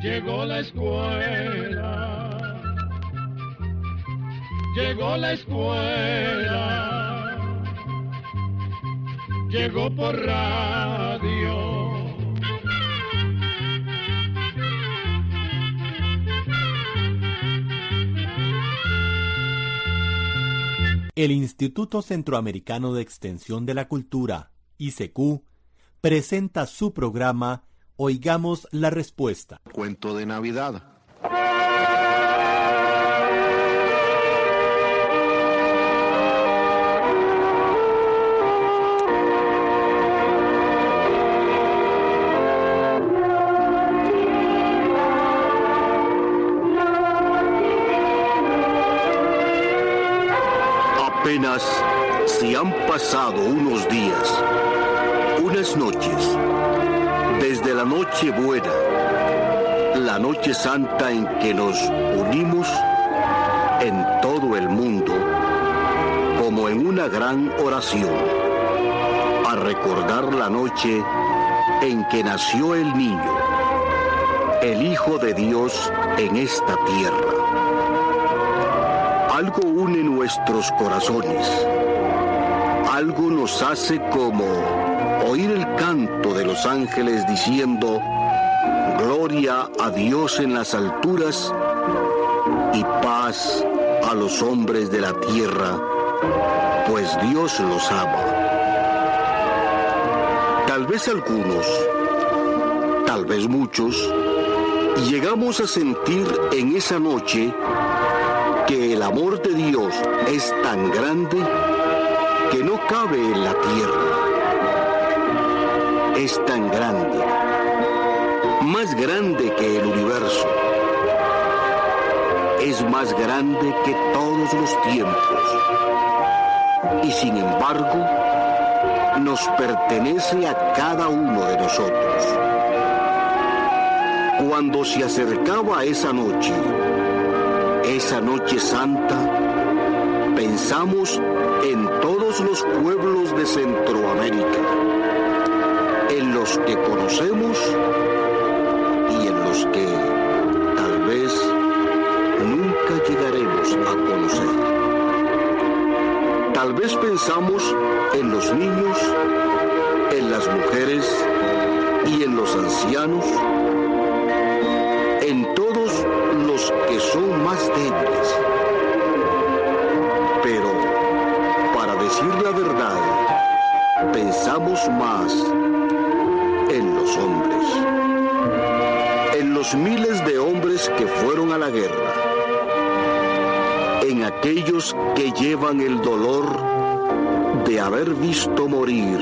llegó la escuela, llegó la escuela, llegó por radio. El Instituto Centroamericano de Extensión de la Cultura, ICQ, presenta su programa Oigamos la Respuesta. Cuento de Navidad. Apenas si han pasado unos días, unas noches, desde la noche buena, la noche santa en que nos unimos en todo el mundo, como en una gran oración, a recordar la noche en que nació el niño, el Hijo de Dios en esta tierra. Algo une nuestros corazones, algo nos hace como oír el canto de los ángeles diciendo, Gloria a Dios en las alturas y paz a los hombres de la tierra, pues Dios los ama. Tal vez algunos, tal vez muchos, llegamos a sentir en esa noche que el amor de Dios es tan grande que no cabe en la tierra. Es tan grande, más grande que el universo. Es más grande que todos los tiempos. Y sin embargo, nos pertenece a cada uno de nosotros. Cuando se acercaba esa noche, esa noche santa, pensamos en todos los pueblos de Centroamérica, en que conocemos y en los que tal vez nunca llegaremos a conocer. Tal vez pensamos en los niños, en las mujeres y en los ancianos, en todos los que son más débiles. Pero, para decir la verdad, pensamos más hombres, en los miles de hombres que fueron a la guerra, en aquellos que llevan el dolor de haber visto morir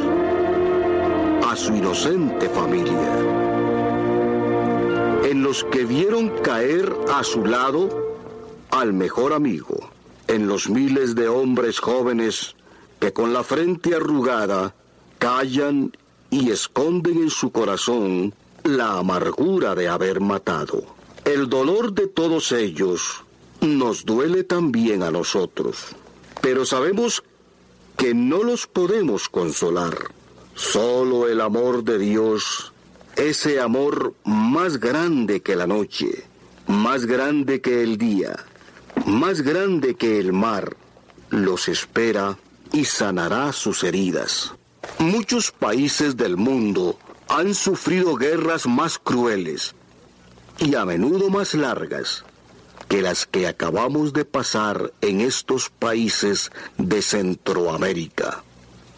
a su inocente familia. En los que vieron caer a su lado al mejor amigo, en los miles de hombres jóvenes que con la frente arrugada callan y esconden en su corazón la amargura de haber matado. El dolor de todos ellos nos duele también a nosotros, pero sabemos que no los podemos consolar. Solo el amor de Dios ese amor más grande que la noche, más grande que el día, más grande que el mar, los espera y sanará sus heridas. Muchos países del mundo han sufrido guerras más crueles y a menudo más largas que las que acabamos de pasar en estos países de Centroamérica.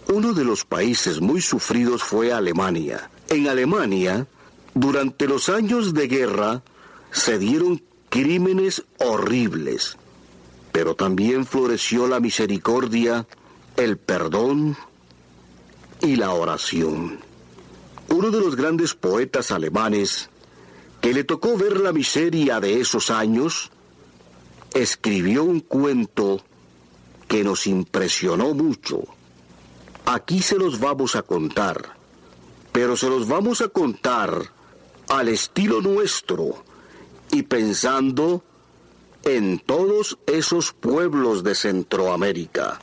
Uno de los países muy sufridos fue Alemania. En Alemania, durante los años de guerra, se dieron crímenes horribles, pero también floreció la misericordia, el perdón y la oración. uno de los grandes poetas alemanes, que le tocó ver la miseria de esos años, escribió un cuento que nos impresionó mucho. Aquí se los vamos a contar, pero se los vamos a contar al estilo nuestro y pensando en todos esos pueblos de Centroamérica.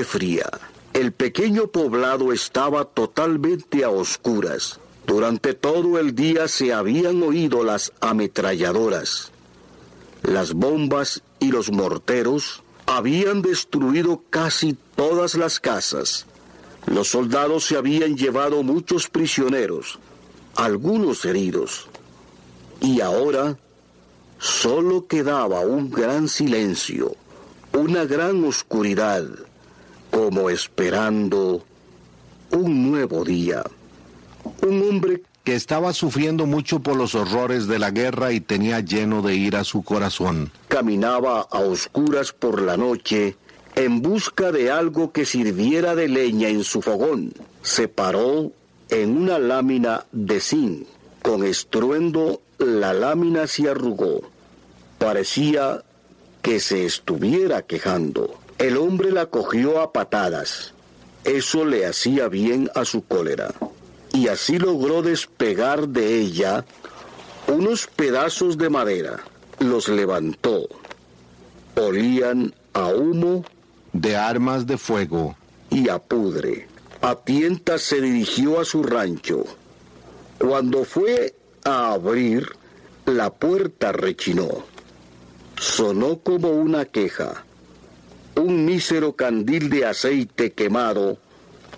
Fría. El pequeño poblado estaba totalmente a oscuras. Durante todo el día se habían oído las ametralladoras. Las bombas y los morteros habían destruido casi todas las casas. Los soldados se habían llevado muchos prisioneros, algunos heridos. Y ahora solo quedaba un gran silencio, una gran oscuridad, como esperando un nuevo día. Un hombre que estaba sufriendo mucho por los horrores de la guerra y tenía lleno de ira su corazón. caminaba a oscuras por la noche en busca de algo que sirviera de leña en su fogón. Se paró en una lámina de zinc. Con estruendo la lámina se arrugó. Parecía que se estuviera quejando. El hombre la cogió a patadas. Eso le hacía bien a su cólera. Y así logró despegar de ella unos pedazos de madera. Los levantó. Olían a humo De armas de fuego. y a pudre. A tientas se dirigió a su rancho. Cuando fue a abrir, la puerta rechinó. Sonó como una queja. Un mísero candil de aceite quemado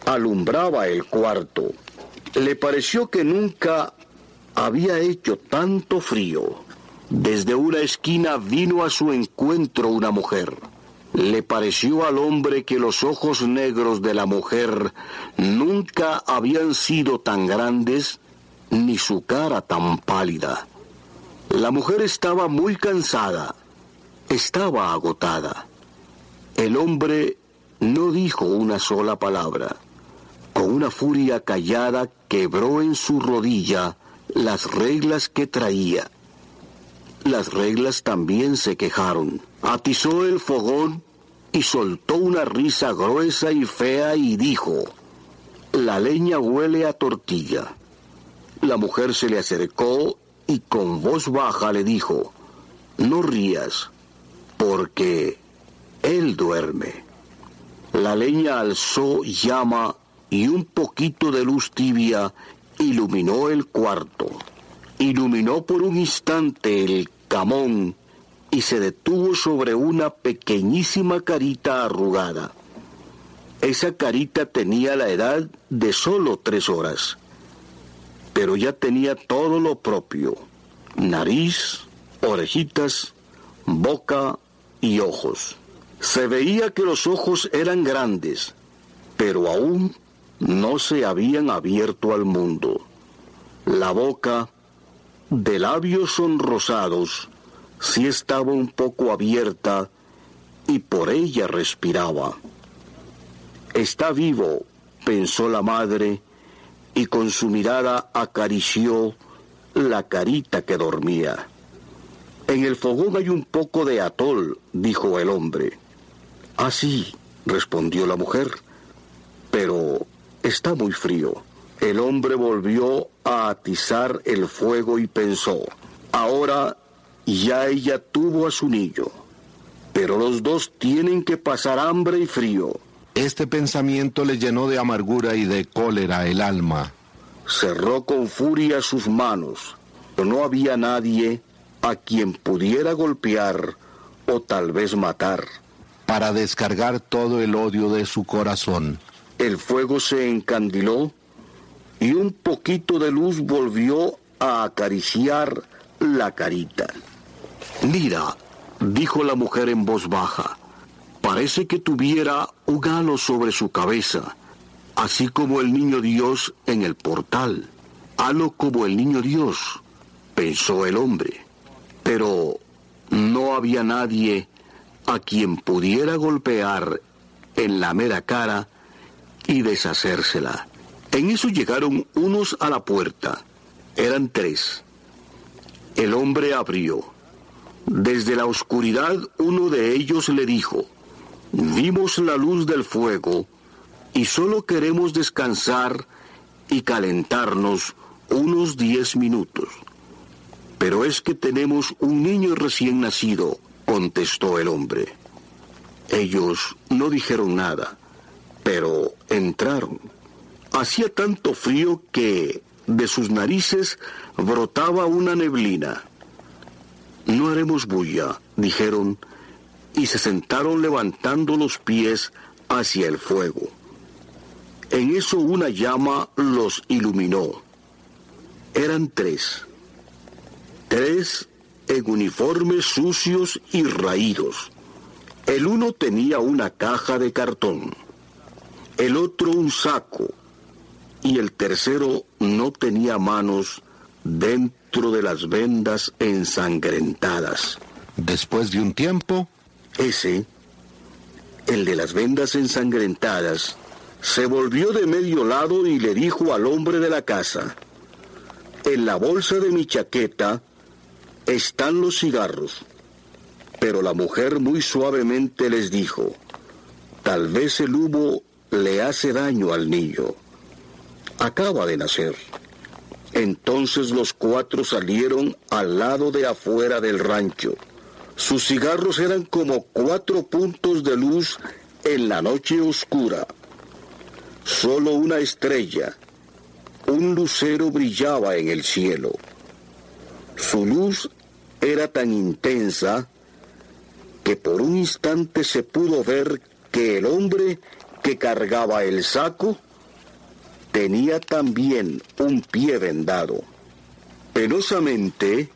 alumbraba el cuarto. Le pareció que nunca había hecho tanto frío. Desde una esquina vino a su encuentro una mujer. Le pareció al hombre que los ojos negros de la mujer nunca habían sido tan grandes ni su cara tan pálida. La mujer estaba muy cansada, estaba agotada. El hombre no dijo una sola palabra. Con una furia callada quebró en su rodilla las reglas que traía. Las reglas también se quejaron. Atizó el fogón y soltó una risa gruesa y fea y dijo, la leña huele a tortilla. La mujer se le acercó y con voz baja le dijo, no rías, porque él duerme. La leña alzó llama y un poquito de luz tibia iluminó el cuarto. Iluminó por un instante el camón y se detuvo sobre una pequeñísima carita arrugada. Esa carita tenía la edad de solo tres horas, pero ya tenía todo lo propio, nariz, orejitas, boca y ojos. Se veía que los ojos eran grandes, pero aún no se habían abierto al mundo. La boca, de labios sonrosados, sí estaba un poco abierta y por ella respiraba. Está vivo, pensó la madre, y con su mirada acarició la carita que dormía. En el fogón hay un poco de atol, dijo el hombre. Ah, sí, respondió la mujer, pero está muy frío. El hombre volvió a atizar el fuego y pensó, ahora ya ella tuvo a su niño, pero los dos tienen que pasar hambre y frío. Este pensamiento le llenó de amargura y de cólera el alma. Cerró con furia sus manos, pero no había nadie a quien pudiera golpear o tal vez matar. Para descargar todo el odio de su corazón. El fuego se encandiló y un poquito de luz volvió a acariciar la carita. Mira, dijo la mujer en voz baja, parece que tuviera un halo sobre su cabeza, así como el niño Dios en el portal. Halo como el niño Dios, pensó el hombre. Pero no había nadie a quien pudiera golpear en la mera cara y deshacérsela. En eso llegaron unos a la puerta. Eran tres. El hombre abrió. Desde la oscuridad uno de ellos le dijo, vimos la luz del fuego y solo queremos descansar y calentarnos unos diez minutos. Pero es que tenemos un niño recién nacido, contestó el hombre. Ellos no dijeron nada, pero entraron. Hacía tanto frío que de sus narices brotaba una neblina. No haremos bulla, dijeron, y se sentaron levantando los pies hacia el fuego. En eso una llama los iluminó. Eran tres. Tres en uniformes sucios y raídos. El uno tenía una caja de cartón, el otro un saco y el tercero no tenía manos dentro de las vendas ensangrentadas. Después de un tiempo, Ese, el de las vendas ensangrentadas, se volvió de medio lado y le dijo al hombre de la casa, en la bolsa de mi chaqueta están los cigarros. Pero la mujer muy suavemente les dijo, tal vez el humo le hace daño al niño. Acaba de nacer. Entonces los cuatro salieron al lado de afuera del rancho. Sus cigarros eran como cuatro puntos de luz en la noche oscura. Solo una estrella, un lucero brillaba en el cielo. Su luz era tan intensa que por un instante se pudo ver que el hombre que cargaba el saco tenía también un pie vendado. Penosamente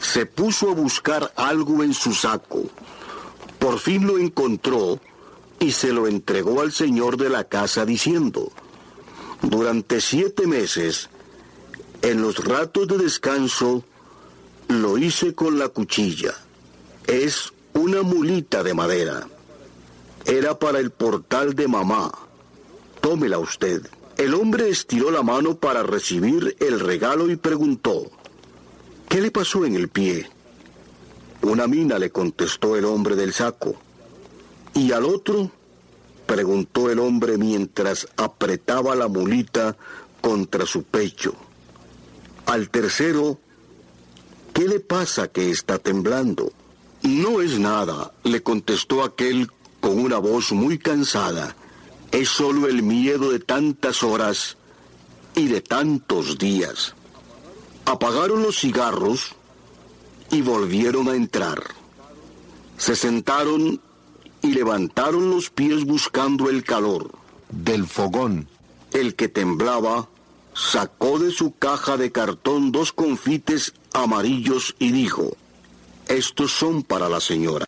se puso a buscar algo en su saco. Por fin lo encontró y se lo entregó al señor de la casa diciendo, durante siete meses, en los ratos de descanso, lo hice con la cuchilla. Es una mulita de madera. Era para el portal de mamá. Tómela usted. El hombre estiró la mano para recibir el regalo y preguntó, ¿qué le pasó en el pie? Una mina le contestó el hombre del saco. ¿Y al otro? preguntó el hombre mientras apretaba la mulita contra su pecho. Al tercero, ¿qué le pasa que está temblando? No es nada, le contestó aquel con una voz muy cansada. Es solo el miedo de tantas horas y de tantos días. Apagaron los cigarros y volvieron a entrar. Se sentaron y levantaron los pies buscando el calor. Del fogón. El que temblaba sacó de su caja de cartón dos confites amarillos y dijo, estos son para la señora.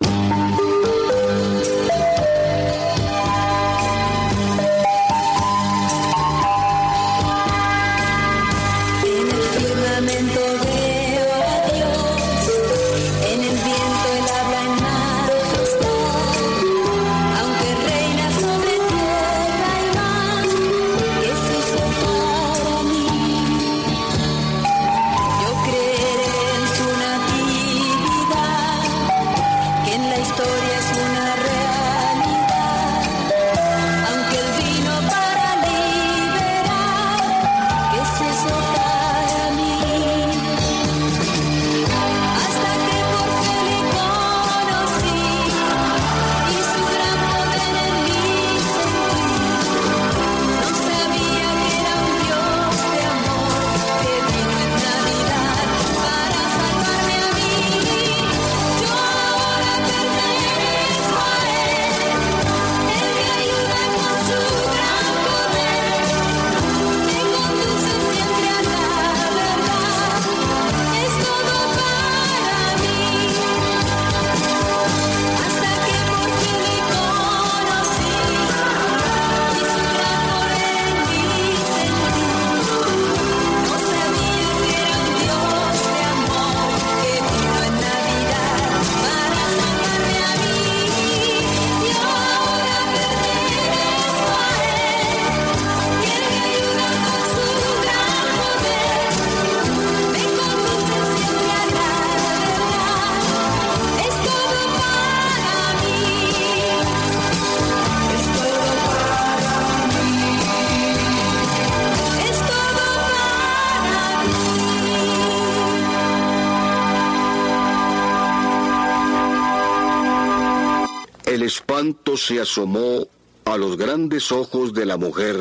El espanto se asomó a los grandes ojos de la mujer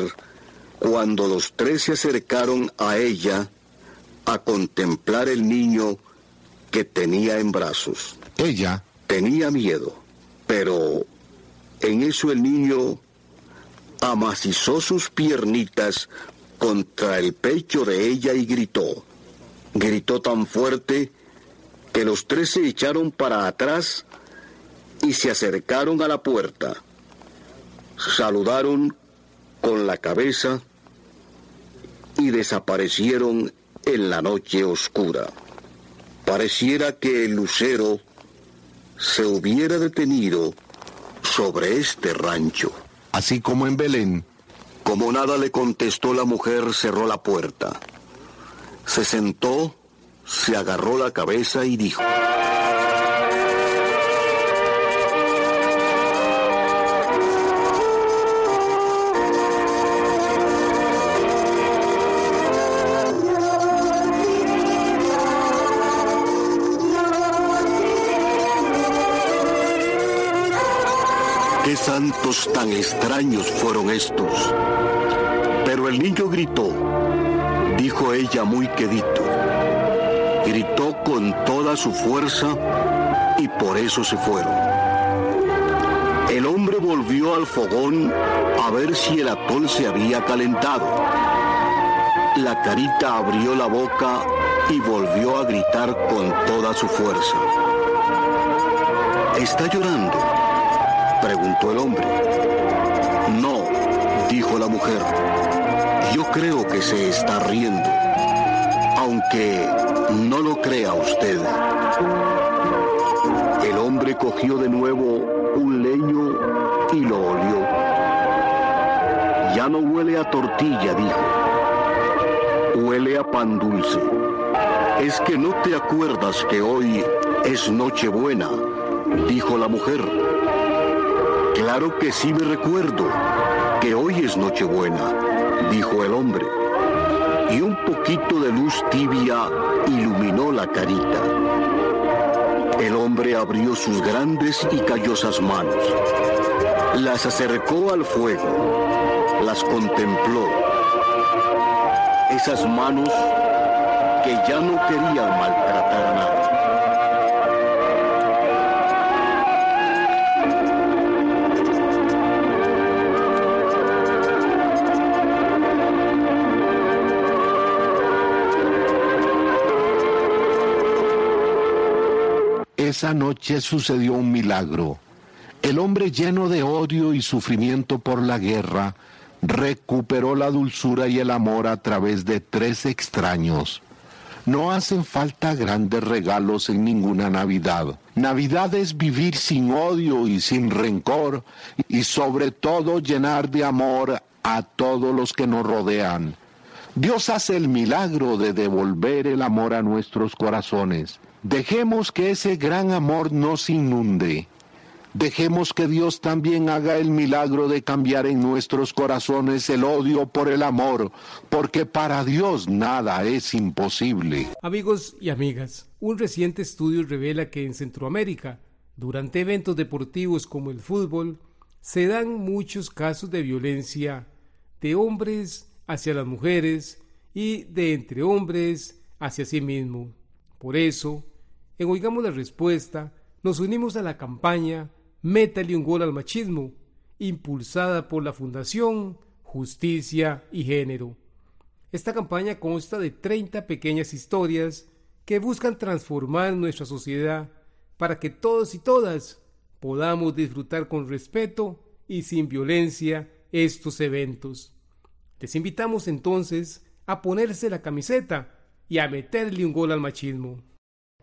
cuando los tres se acercaron a ella a contemplar el niño que tenía en brazos. Ella Tenía miedo, pero en eso el niño amacizó sus piernitas contra el pecho de ella y gritó. Gritó tan fuerte que los tres se echaron para atrás y se acercaron a la puerta. Saludaron con la cabeza y desaparecieron en la noche oscura. Pareciera que el lucero se hubiera detenido sobre este rancho. así como en Belén, Como nada le contestó la mujer, cerró la puerta. Se sentó, se agarró la cabeza y dijo, ¿qué santos tan extraños fueron estos? Pero el niño gritó, dijo ella muy quedito. Gritó con toda su fuerza y por eso se fueron. El hombre volvió al fogón a ver si el atol se había calentado. La carita abrió la boca y volvió a gritar con toda su fuerza. ¿Está llorando? Preguntó el hombre. No, dijo la mujer. Yo creo que se está riendo, aunque no lo crea usted. El hombre cogió de nuevo un leño y lo olió. Ya no huele a tortilla, dijo. Huele a pan dulce. Es que no te acuerdas que hoy Es Nochebuena, dijo la mujer. Claro que sí me recuerdo que hoy es Nochebuena, dijo el hombre. Y un poquito de luz tibia iluminó la carita. El hombre abrió sus grandes y callosas manos. Las acercó al fuego. Las contempló. Esas manos que ya no querían maltratar a nadie. Esa noche sucedió un milagro. El hombre lleno de odio y sufrimiento por la guerra recuperó la dulzura y el amor a través de tres extraños. No hacen falta grandes regalos en ninguna Navidad. Navidad es vivir sin odio y sin rencor y sobre todo llenar de amor a todos los que nos rodean. Dios hace el milagro de devolver el amor a nuestros corazones. Dejemos que ese gran amor nos inunde. Dejemos que Dios también haga el milagro de cambiar en nuestros corazones el odio por el amor, porque para Dios nada es imposible. Amigos y amigas, un reciente estudio revela que en Centroamérica, durante eventos deportivos como el fútbol, se dan muchos casos de violencia de hombres hacia las mujeres y de entre hombres hacia sí mismo. Por eso, en Oigamos la Respuesta, nos unimos a la campaña Métale un gol al machismo, impulsada por la Fundación Justicia y Género. Esta campaña consta de 30 pequeñas historias que buscan transformar nuestra sociedad para que todos y todas podamos disfrutar con respeto y sin violencia estos eventos. Les invitamos entonces a ponerse la camiseta y a meterle un gol al machismo.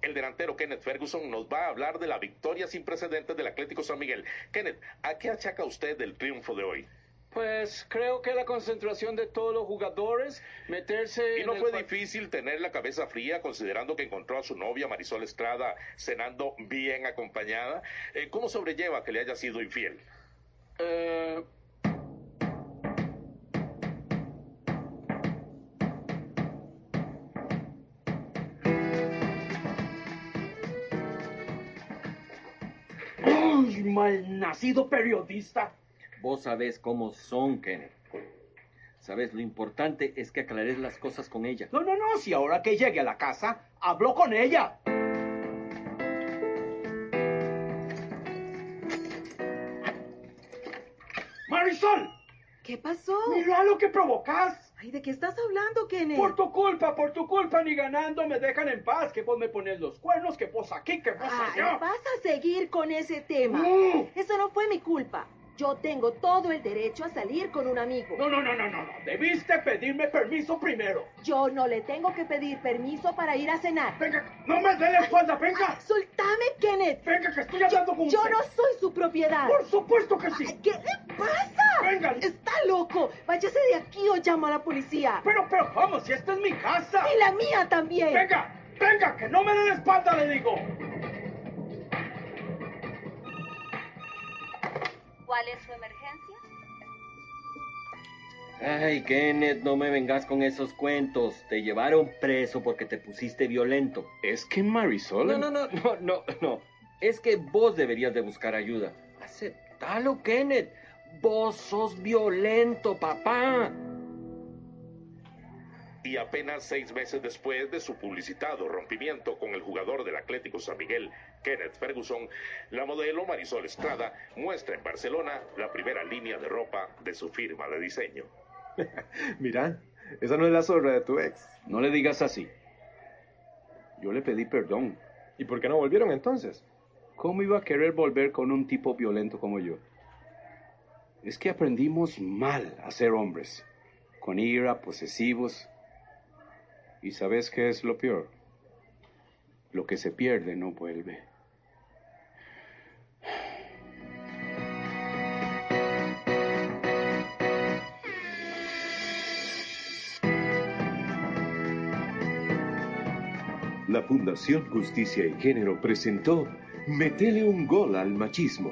El delantero Kenneth Ferguson nos va a hablar de la victoria sin precedentes del Atlético San Miguel. Kenneth, ¿a qué achaca usted el triunfo de hoy? Pues creo que la concentración de todos los jugadores, meterse... ¿Y no en fue difícil tener la cabeza fría considerando que encontró a su novia Marisol Estrada cenando bien acompañada? Eh, ¿Cómo sobrelleva que le haya sido infiel? Eh, malnacido periodista! Vos sabés cómo son, Kenneth. Sabes, lo importante es que aclares las cosas con ella. No, no, no, si ahora que llegue a la casa, hablo con ella. ¡Marisol! ¿Qué pasó? ¡Mira lo que provocas! Ay, ¿de qué estás hablando, Kenneth? Por tu culpa, por tu culpa, ni ganando me dejan en paz. Que vos me pones los cuernos, que vos aquí, que vos Ay, allá. vas a seguir con ese tema. No. Eso no fue mi culpa. Yo tengo todo el derecho a salir con un amigo. No, no, no, no, no, no. Debiste pedirme permiso primero. Yo no le tengo que pedir permiso para ir a cenar. Venga, no me dé la espalda, venga. Soltame, Kenneth. Venga, que estoy hablando con Yo usted. no soy su propiedad. Por supuesto que sí. ¿Qué le pasa? Venga. Está loco. Váyase de aquí o llamo a la policía. Pero, pero, vamos, si esta es mi casa. Y la mía también. Venga, venga, que no me dé la espalda, le digo. ¿Cuál es su emergencia? Ay, Kenneth, no me vengas con esos cuentos. Te llevaron preso porque te pusiste violento. Es que Marisol... No, no, no, no, no, no. Es que vos deberías de buscar ayuda. Aceptalo, Kenneth. Vos sos violento, papá. Y apenas seis meses después de su publicitado rompimiento con el jugador del Atlético San Miguel, Kenneth Ferguson, la modelo Marisol Estrada muestra en Barcelona la primera línea de ropa de su firma de diseño. Mira, esa no es la zorra de tu ex. No le digas así. Yo le pedí perdón. ¿Y por qué no volvieron entonces? ¿Cómo iba a querer volver con un tipo violento como yo? Es que aprendimos mal a ser hombres, con ira, posesivos. ¿Y sabes qué es lo peor? Lo que se pierde no vuelve. la Fundación Justicia y Género presentó Metele un gol al machismo.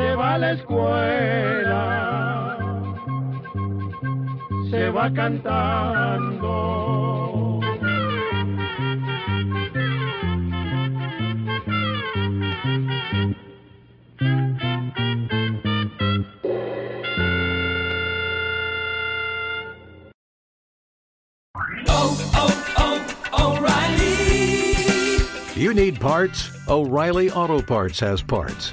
Se va a la escuela, se va cantando. You need parts? O'Reilly Auto Parts has parts.